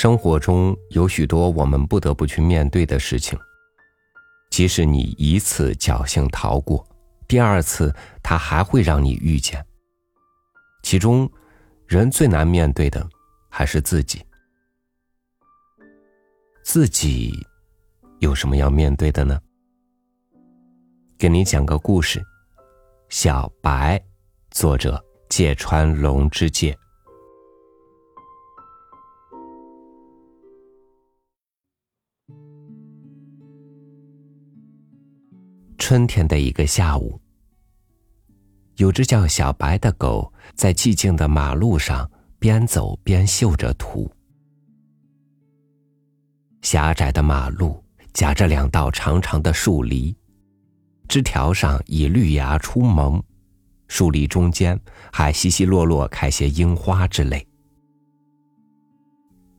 生活中有许多我们不得不去面对的事情，即使你一次侥幸逃过，第二次它还会让你遇见。其中，人最难面对的还是自己。自己有什么要面对的呢？给你讲个故事，《小白》，作者芥川龙之介。春天的一个下午，有只叫小白的狗在寂静的马路上边走边嗅着土。狭窄的马路夹着两道长长的树篱，枝条上已绿芽初萌，树篱中间还稀稀落落开些樱花之类。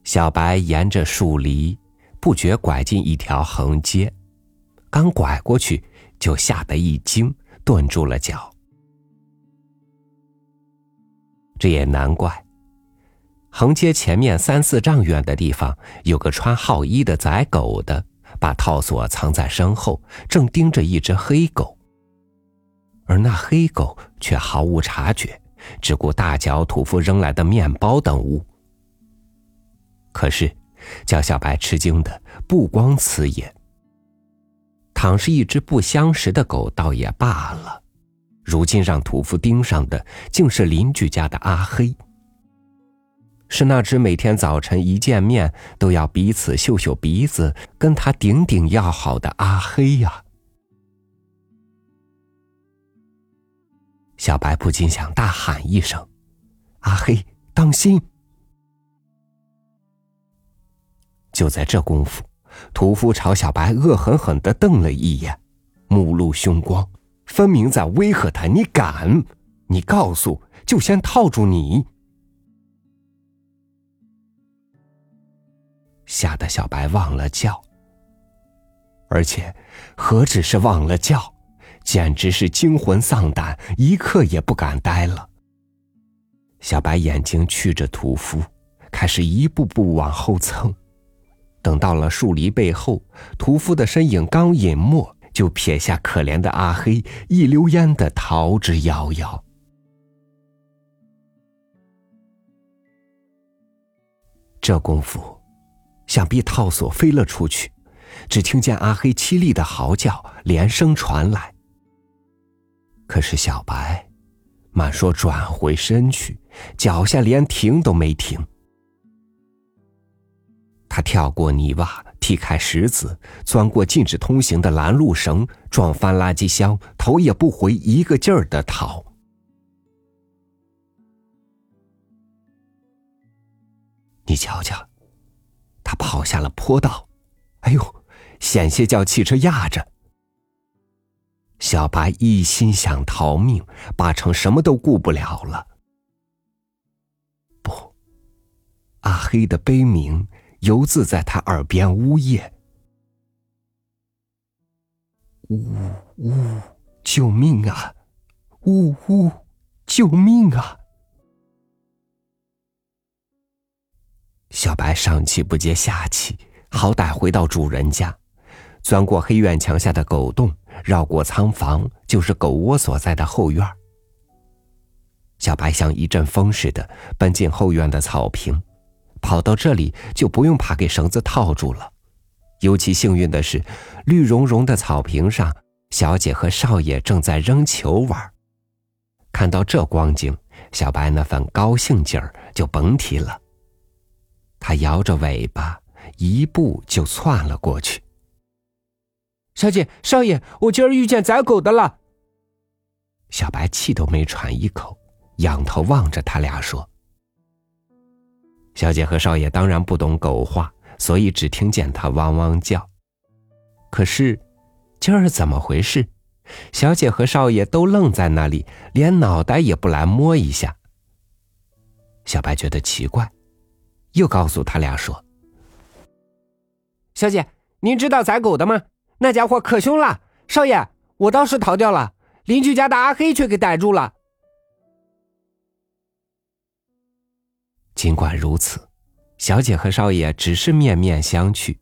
小白沿着树篱，不觉拐进一条横街，刚拐过去。就吓得一惊，顿住了脚。这也难怪。横街前面三四丈远的地方，有个穿号衣的宰狗的，把套索藏在身后，正盯着一只黑狗。而那黑狗却毫无察觉，只顾大嚼屠夫扔来的面包等物。可是，叫小白吃惊的不光此也。倘是一只不相识的狗，倒也罢了。如今让屠夫盯上的，竟是邻居家的阿黑。是那只每天早晨一见面都要彼此嗅嗅鼻子，跟他顶顶要好的阿黑呀！小白不禁想大喊一声：“阿黑，当心！”就在这功夫。屠夫朝小白恶狠狠的瞪了一眼，目露凶光，分明在威吓他：“你敢？你告诉，就先套住你！”吓得小白忘了叫，而且何止是忘了叫，简直是惊魂丧胆，一刻也不敢待了。小白眼睛觑着屠夫，开始一步步往后蹭。等到了树篱背后，屠夫的身影刚隐没，就撇下可怜的阿黑，一溜烟的逃之夭夭。这功夫，想必套索飞了出去，只听见阿黑凄厉的嚎叫连声传来。可是小白，满说转回身去，脚下连停都没停。他跳过泥洼，踢开石子，钻过禁止通行的拦路绳，撞翻垃圾箱，头也不回，一个劲儿的逃。你瞧瞧，他跑下了坡道，哎呦，险些叫汽车压着。小白一心想逃命，八成什么都顾不了了。不，阿黑的悲鸣。犹自在他耳边呜咽：“呜呜，救命啊！呜呜，救命啊！”小白上气不接下气，好歹回到主人家，钻过黑院墙下的狗洞，绕过仓房，就是狗窝所在的后院。小白像一阵风似的奔进后院的草坪。跑到这里就不用怕给绳子套住了。尤其幸运的是，绿茸茸的草坪上，小姐和少爷正在扔球玩。看到这光景，小白那份高兴劲儿就甭提了。他摇着尾巴，一步就窜了过去。小姐、少爷，我今儿遇见宰狗的了。小白气都没喘一口，仰头望着他俩说。小姐和少爷当然不懂狗话，所以只听见他汪汪叫。可是，今儿怎么回事？小姐和少爷都愣在那里，连脑袋也不来摸一下。小白觉得奇怪，又告诉他俩说：“小姐，您知道宰狗的吗？那家伙可凶了。少爷，我倒是逃掉了，邻居家的阿黑却给逮住了。”尽管如此，小姐和少爷只是面面相觑，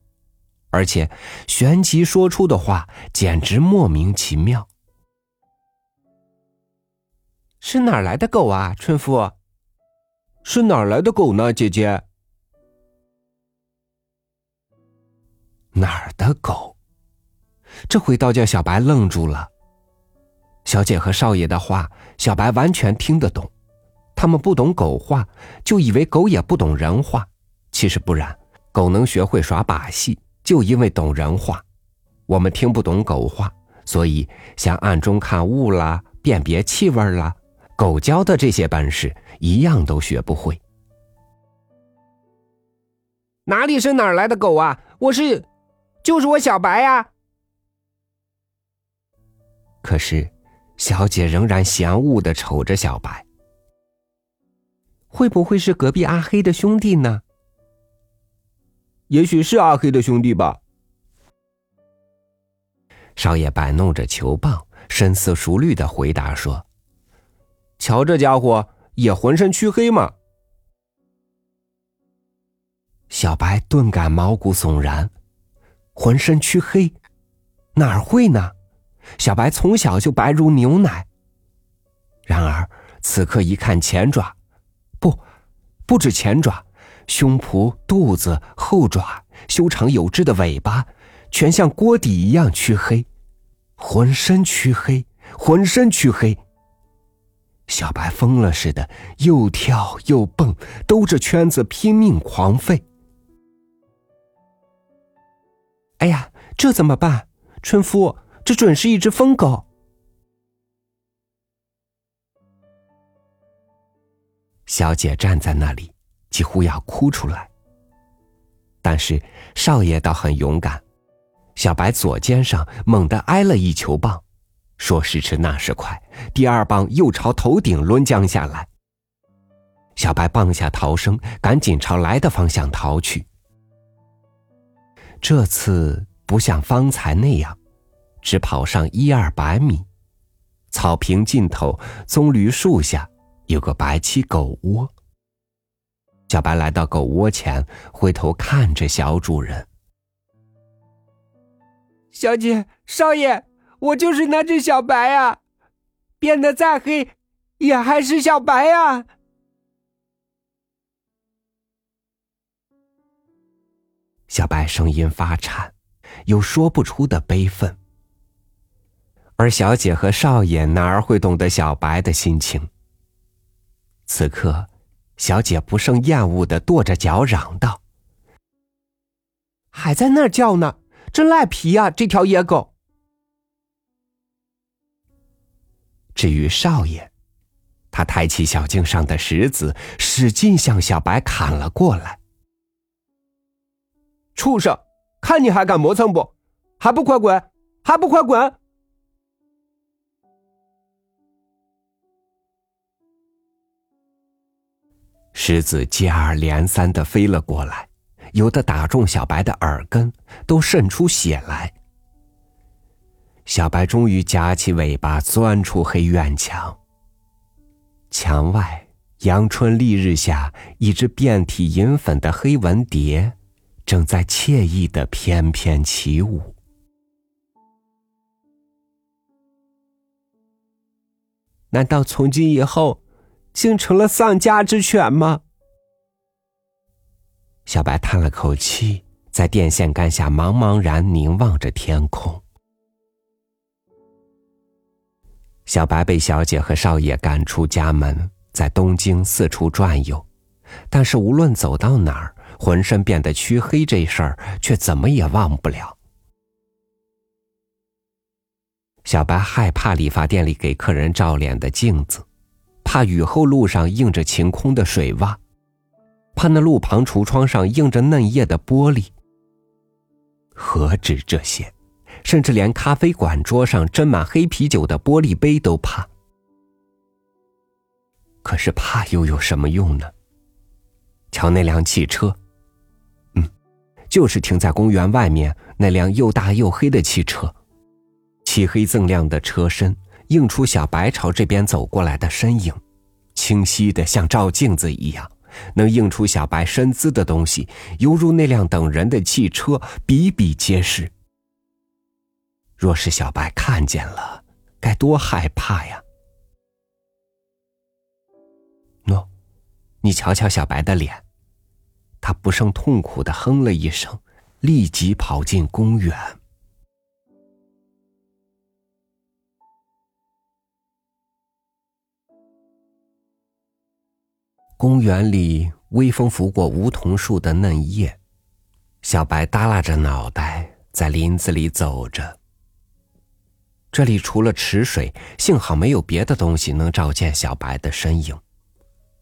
而且旋即说出的话简直莫名其妙。是哪来的狗啊，春夫？是哪来的狗呢，姐姐？哪儿的狗？这回倒叫小白愣住了。小姐和少爷的话，小白完全听得懂。他们不懂狗话，就以为狗也不懂人话。其实不然，狗能学会耍把戏，就因为懂人话。我们听不懂狗话，所以像暗中看物啦、辨别气味啦，狗教的这些本事一样都学不会。哪里是哪儿来的狗啊？我是，就是我小白呀。可是，小姐仍然嫌恶的瞅着小白。会不会是隔壁阿黑的兄弟呢？也许是阿黑的兄弟吧。少爷摆弄着球棒，深思熟虑的回答说：“瞧这家伙也浑身黢黑嘛。”小白顿感毛骨悚然，浑身黢黑，哪儿会呢？小白从小就白如牛奶。然而此刻一看前爪，不，不止前爪。胸脯、肚子、后爪、修长有致的尾巴，全像锅底一样黢黑，浑身黢黑，浑身黢黑。小白疯了似的，又跳又蹦，兜着圈子拼命狂吠。哎呀，这怎么办？春夫，这准是一只疯狗。小姐站在那里。几乎要哭出来，但是少爷倒很勇敢，小白左肩上猛地挨了一球棒，说时迟那时快，第二棒又朝头顶抡将下来。小白棒下逃生，赶紧朝来的方向逃去。这次不像方才那样，只跑上一二百米，草坪尽头棕榈树下有个白漆狗窝。小白来到狗窝前，回头看着小主人。小姐、少爷，我就是那只小白啊，变得再黑，也还是小白啊。小白声音发颤，有说不出的悲愤。而小姐和少爷哪儿会懂得小白的心情？此刻。小姐不胜厌恶的跺着脚嚷道：“还在那儿叫呢，真赖皮呀！这条野狗。”至于少爷，他抬起小径上的石子，使劲向小白砍了过来。畜生，看你还敢磨蹭不？还不快滚！还不快滚！狮子接二连三的飞了过来，有的打中小白的耳根，都渗出血来。小白终于夹起尾巴钻出黑院墙。墙外，阳春丽日下，一只遍体银粉的黑纹蝶，正在惬意的翩翩起舞。难道从今以后？竟成了丧家之犬吗？小白叹了口气，在电线杆下茫茫然凝望着天空。小白被小姐和少爷赶出家门，在东京四处转悠，但是无论走到哪儿，浑身变得黢黑这事儿却怎么也忘不了。小白害怕理发店里给客人照脸的镜子。怕雨后路上映着晴空的水洼，怕那路旁橱窗上映着嫩叶的玻璃。何止这些，甚至连咖啡馆桌上斟满黑啤酒的玻璃杯都怕。可是怕又有什么用呢？瞧那辆汽车，嗯，就是停在公园外面那辆又大又黑的汽车，漆黑锃亮的车身。映出小白朝这边走过来的身影，清晰的像照镜子一样，能映出小白身姿的东西，犹如那辆等人的汽车，比比皆是。若是小白看见了，该多害怕呀！喏，你瞧瞧小白的脸，他不胜痛苦的哼了一声，立即跑进公园。公园里，微风拂过梧桐树的嫩叶，小白耷拉着脑袋在林子里走着。这里除了池水，幸好没有别的东西能照见小白的身影，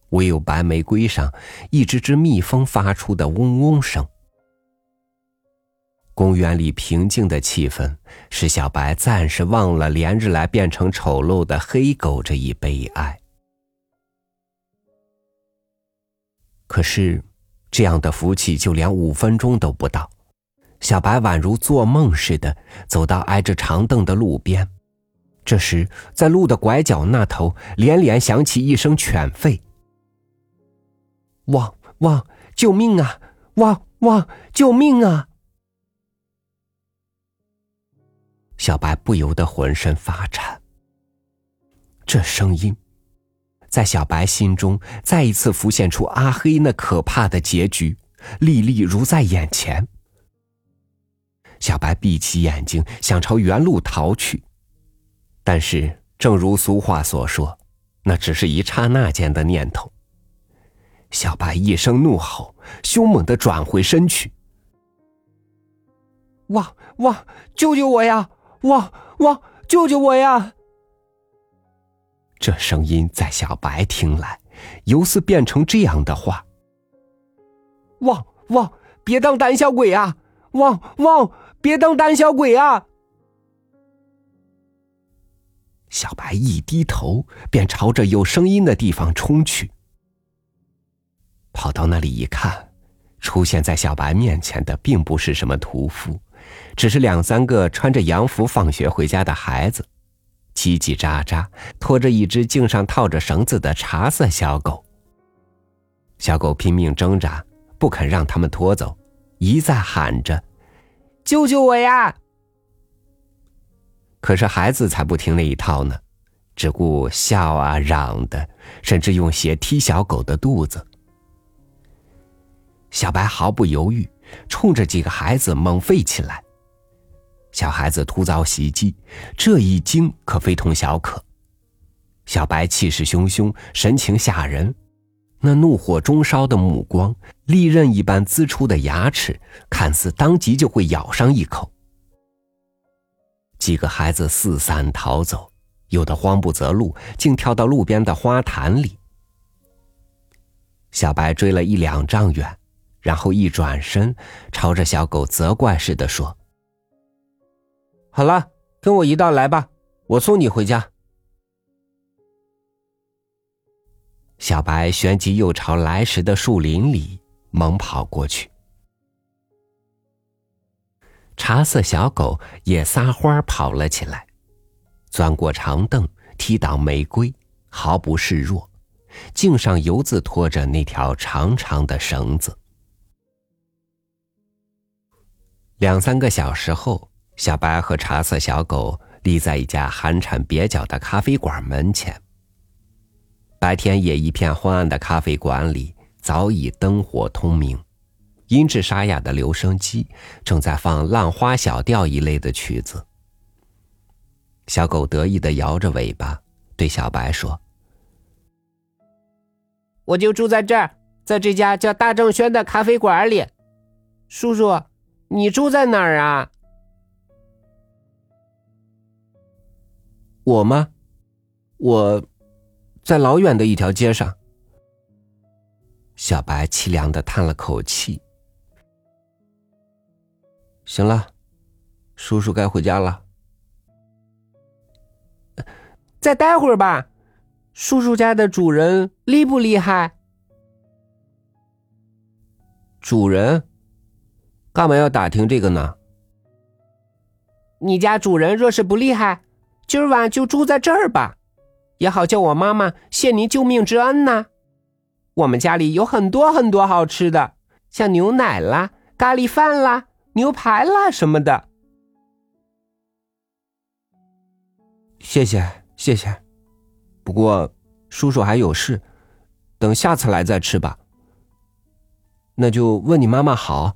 唯有白玫瑰上一只只蜜蜂发出的嗡嗡声。公园里平静的气氛，使小白暂时忘了连日来变成丑陋的黑狗这一悲哀。可是，这样的福气就连五分钟都不到。小白宛如做梦似的走到挨着长凳的路边，这时，在路的拐角那头，连连响起一声犬吠：“汪汪！救命啊！汪汪！救命啊！”小白不由得浑身发颤。这声音。在小白心中，再一次浮现出阿黑那可怕的结局，历历如在眼前。小白闭起眼睛，想朝原路逃去，但是，正如俗话所说，那只是一刹那间的念头。小白一声怒吼，凶猛的转回身去。汪汪！救救我呀！汪汪！救救我呀！这声音在小白听来，犹似变成这样的话：“汪汪，别当胆小鬼啊！汪汪，别当胆小鬼啊！”小白一低头，便朝着有声音的地方冲去。跑到那里一看，出现在小白面前的并不是什么屠夫，只是两三个穿着洋服放学回家的孩子。叽叽喳喳，拖着一只颈上套着绳子的茶色小狗。小狗拼命挣扎，不肯让他们拖走，一再喊着：“救救我呀！”可是孩子才不听那一套呢，只顾笑啊嚷的，甚至用鞋踢小狗的肚子。小白毫不犹豫，冲着几个孩子猛吠起来。小孩子突遭袭击，这一惊可非同小可。小白气势汹汹，神情吓人，那怒火中烧的目光，利刃一般呲出的牙齿，看似当即就会咬上一口。几个孩子四散逃走，有的慌不择路，竟跳到路边的花坛里。小白追了一两丈远，然后一转身，朝着小狗责怪似的说。好了，跟我一道来吧，我送你回家。小白旋即又朝来时的树林里猛跑过去。茶色小狗也撒欢跑了起来，钻过长凳，踢倒玫瑰，毫不示弱，颈上犹自拖着那条长长的绳子。两三个小时后。小白和茶色小狗立在一家寒碜蹩脚的咖啡馆门前。白天也一片昏暗的咖啡馆里早已灯火通明，音质沙哑的留声机正在放《浪花小调》一类的曲子。小狗得意的摇着尾巴，对小白说：“我就住在这儿，在这家叫大正轩的咖啡馆里。叔叔，你住在哪儿啊？”我吗？我在老远的一条街上。小白凄凉的叹了口气。行了，叔叔该回家了。再待会儿吧。叔叔家的主人厉不厉害？主人，干嘛要打听这个呢？你家主人若是不厉害。今儿晚就住在这儿吧，也好叫我妈妈谢您救命之恩呐。我们家里有很多很多好吃的，像牛奶啦、咖喱饭啦、牛排啦什么的。谢谢谢谢，不过叔叔还有事，等下次来再吃吧。那就问你妈妈好。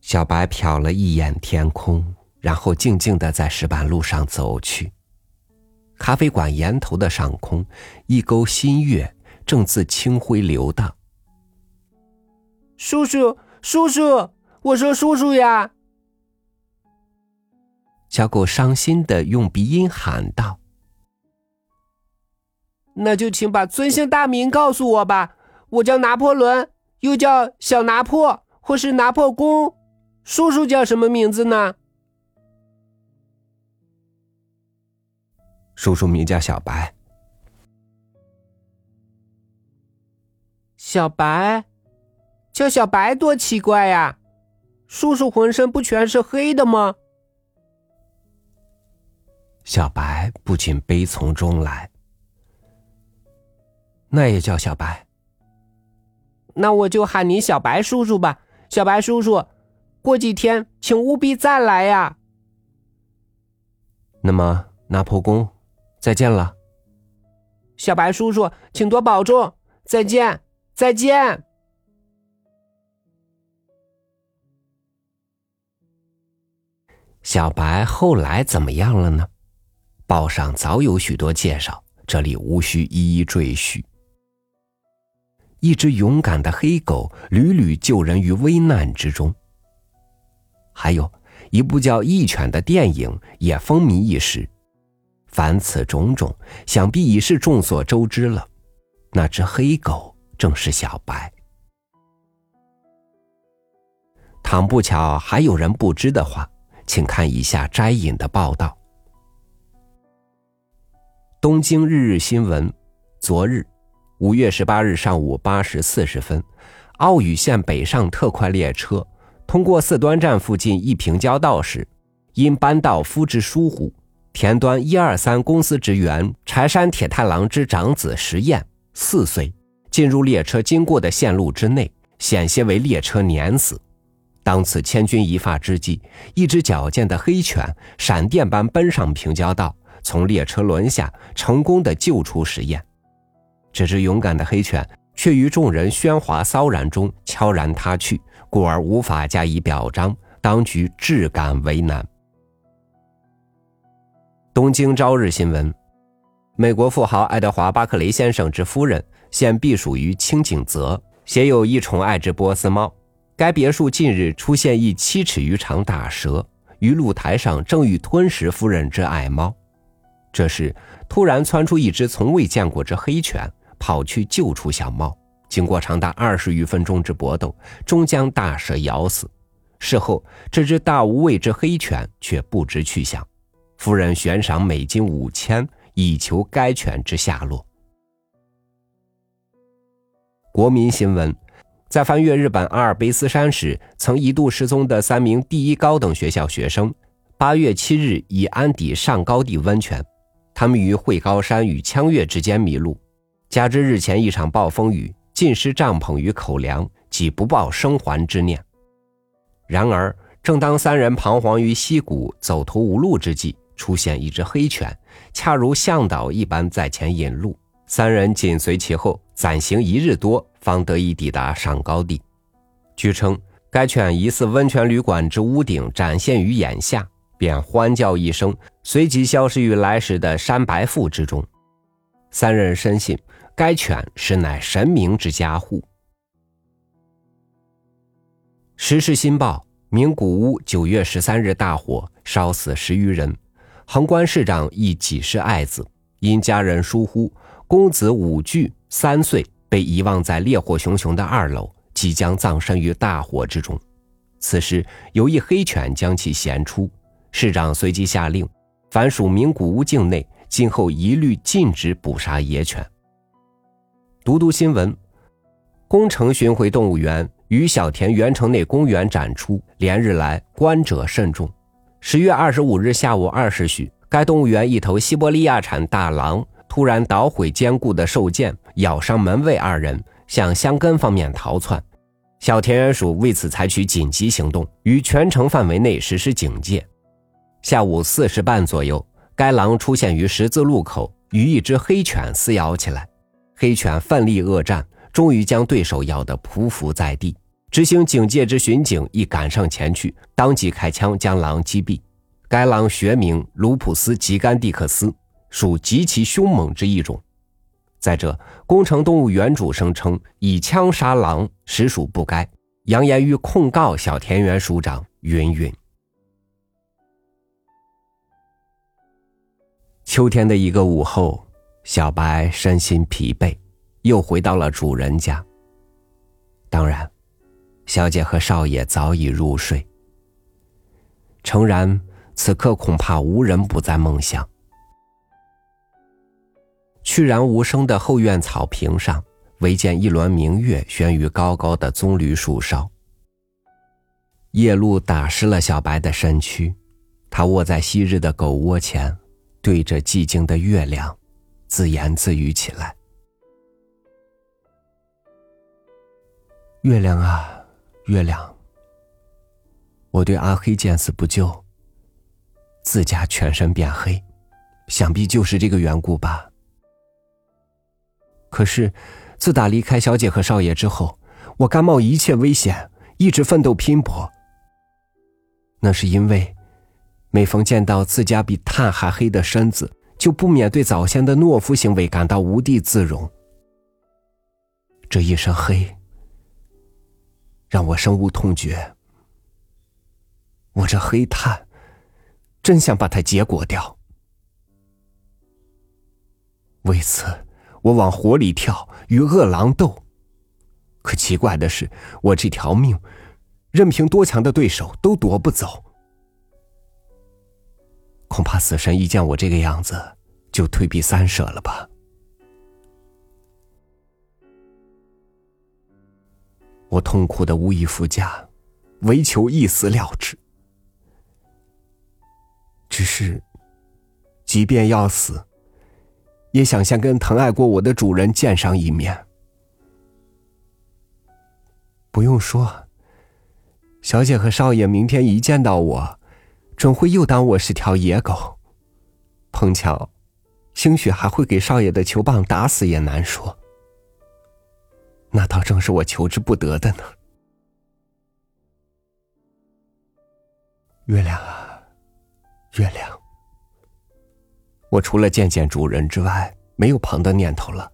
小白瞟了一眼天空，然后静静的在石板路上走去。咖啡馆檐头的上空，一钩新月正自清辉流荡。叔叔，叔叔，我说叔叔呀！小狗伤心的用鼻音喊道：“那就请把尊姓大名告诉我吧。我叫拿破仑，又叫小拿破，或是拿破公。叔叔叫什么名字呢？”叔叔名叫小白。小白，叫小白多奇怪呀！叔叔浑身不全是黑的吗？小白不禁悲从中来。那也叫小白。那我就喊你小白叔叔吧，小白叔叔，过几天请务必再来呀。那么，拿破公，再见了。小白叔叔，请多保重，再见，再见。小白后来怎么样了呢？报上早有许多介绍，这里无需一一赘叙。一只勇敢的黑狗屡屡救人于危难之中。还有一部叫《义犬》的电影也风靡一时。凡此种种，想必已是众所周知了。那只黑狗正是小白。倘不巧还有人不知的话，请看以下摘引的报道。东京日日新闻，昨日，五月十八日上午八时四十分，奥羽线北上特快列车通过四端站附近一平交道时，因班道夫之疏忽，田端一二三公司职员柴山铁太郎之长子石彦四岁进入列车经过的线路之内，险些为列车碾死。当此千钧一发之际，一只矫健的黑犬闪电般奔上平交道。从列车轮下成功的救出实验，这只勇敢的黑犬却于众人喧哗骚然中悄然他去，故而无法加以表彰，当局至感为难。东京朝日新闻：美国富豪爱德华·巴克雷先生之夫人现避暑于清景泽，携有一宠爱之波斯猫。该别墅近日出现一七尺余长大蛇，于露台上正欲吞食夫人之爱猫。这时，突然窜出一只从未见过之黑犬，跑去救出小猫。经过长达二十余分钟之搏斗，终将大蛇咬死。事后，这只大无畏之黑犬却不知去向。夫人悬赏美金五千，以求该犬之下落。国民新闻，在翻越日本阿尔卑斯山时，曾一度失踪的三名第一高等学校学生，八月七日已安抵上高地温泉。他们于惠高山与枪岳之间迷路，加之日前一场暴风雨浸湿帐篷与口粮，即不抱生还之念。然而，正当三人彷徨于溪谷、走投无路之际，出现一只黑犬，恰如向导一般在前引路，三人紧随其后，暂行一日多，方得以抵达上高地。据称，该犬疑似温泉旅馆之屋顶展现于眼下。便欢叫一声，随即消失于来时的山白腹之中。三人深信该犬实乃神明之家护。时事新报：名古屋九月十三日大火，烧死十余人，横关市长亦几世爱子，因家人疏忽，公子武具三岁被遗忘在烈火熊熊的二楼，即将葬身于大火之中。此时有一黑犬将其衔出。市长随即下令，凡属名古屋境内，今后一律禁止捕杀野犬。读读新闻，宫城巡回动物园于小田园城内公园展出，连日来观者甚众。十月二十五日下午二时许，该动物园一头西伯利亚产大狼突然捣毁坚固的兽剑，咬伤门卫二人，向香根方面逃窜。小田园鼠为此采取紧急行动，于全城范围内实施警戒。下午四时半左右，该狼出现于十字路口，与一只黑犬撕咬起来。黑犬奋力恶战，终于将对手咬得匍匐在地。执行警戒之巡警亦赶上前去，当即开枪将狼击毙。该狼学名卢普斯吉甘蒂克斯，属极其凶猛之一种。再者，工程动物园主声称以枪杀狼实属不该，扬言欲控告小田园署长云云。秋天的一个午后，小白身心疲惫，又回到了主人家。当然。小姐和少爷早已入睡。诚然，此刻恐怕无人不在梦想。去然无声的后院草坪上，唯见一轮明月悬于高高的棕榈树梢。夜露打湿了小白的身躯，他卧在昔日的狗窝前，对着寂静的月亮，自言自语起来：“月亮啊！”月亮，我对阿黑见死不救，自家全身变黑，想必就是这个缘故吧。可是，自打离开小姐和少爷之后，我甘冒一切危险，一直奋斗拼搏。那是因为，每逢见到自家比炭还黑的身子，就不免对早先的懦夫行为感到无地自容。这一身黑。让我深恶痛绝。我这黑炭，真想把它结果掉。为此，我往火里跳，与恶狼斗。可奇怪的是，我这条命，任凭多强的对手都夺不走。恐怕死神一见我这个样子，就退避三舍了吧。我痛苦的无以复加，唯求一死了之。只是，即便要死，也想先跟疼爱过我的主人见上一面。不用说，小姐和少爷明天一见到我，准会又当我是条野狗。碰巧，兴许还会给少爷的球棒打死也难说。那倒正是我求之不得的呢。月亮啊，月亮，我除了见见主人之外，没有旁的念头了。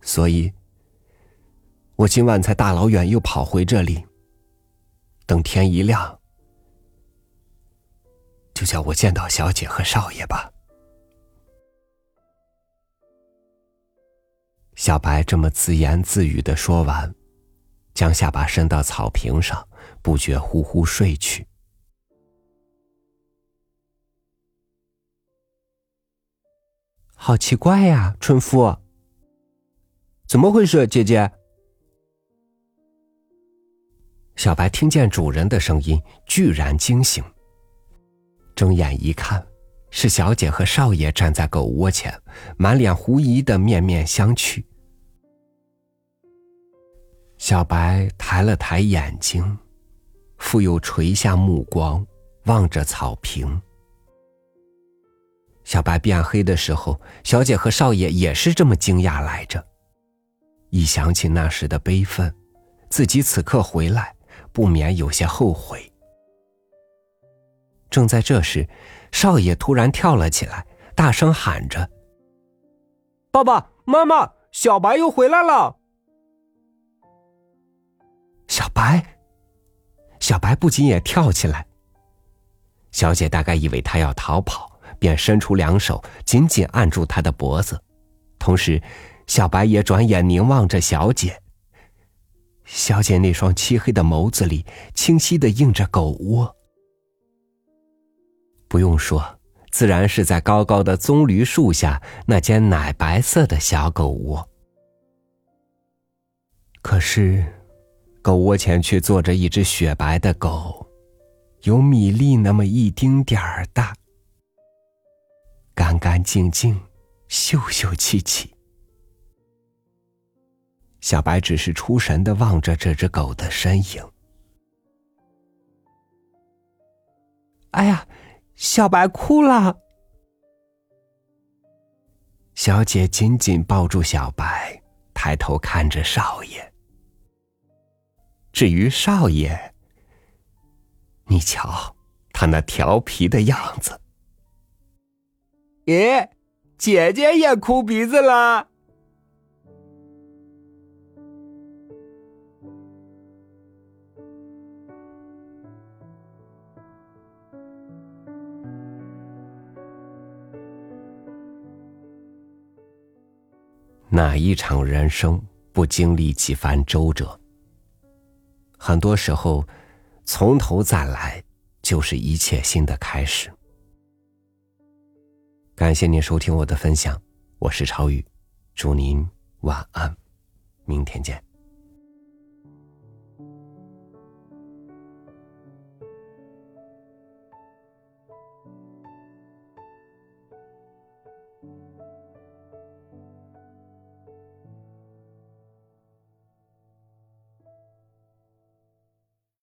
所以，我今晚才大老远又跑回这里。等天一亮，就叫我见到小姐和少爷吧。小白这么自言自语的说完，将下巴伸到草坪上，不觉呼呼睡去。好奇怪呀，春夫，怎么回事？姐姐，小白听见主人的声音，居然惊醒。睁眼一看，是小姐和少爷站在狗窝前，满脸狐疑的面面相觑。小白抬了抬眼睛，复又垂下目光，望着草坪。小白变黑的时候，小姐和少爷也是这么惊讶来着。一想起那时的悲愤，自己此刻回来，不免有些后悔。正在这时，少爷突然跳了起来，大声喊着：“爸爸妈妈，小白又回来了！”小白，小白不仅也跳起来。小姐大概以为他要逃跑，便伸出两手紧紧按住他的脖子，同时，小白也转眼凝望着小姐。小姐那双漆黑的眸子里，清晰的映着狗窝。不用说，自然是在高高的棕榈树下那间奶白色的小狗窝。可是。狗窝前却坐着一只雪白的狗，有米粒那么一丁点儿大，干干净净，秀秀气气。小白只是出神的望着这只狗的身影。哎呀，小白哭了。小姐紧紧抱住小白，抬头看着少爷。至于少爷，你瞧他那调皮的样子。咦，姐姐也哭鼻子了。哪一场人生不经历几番周折？很多时候，从头再来就是一切新的开始。感谢您收听我的分享，我是超宇，祝您晚安，明天见。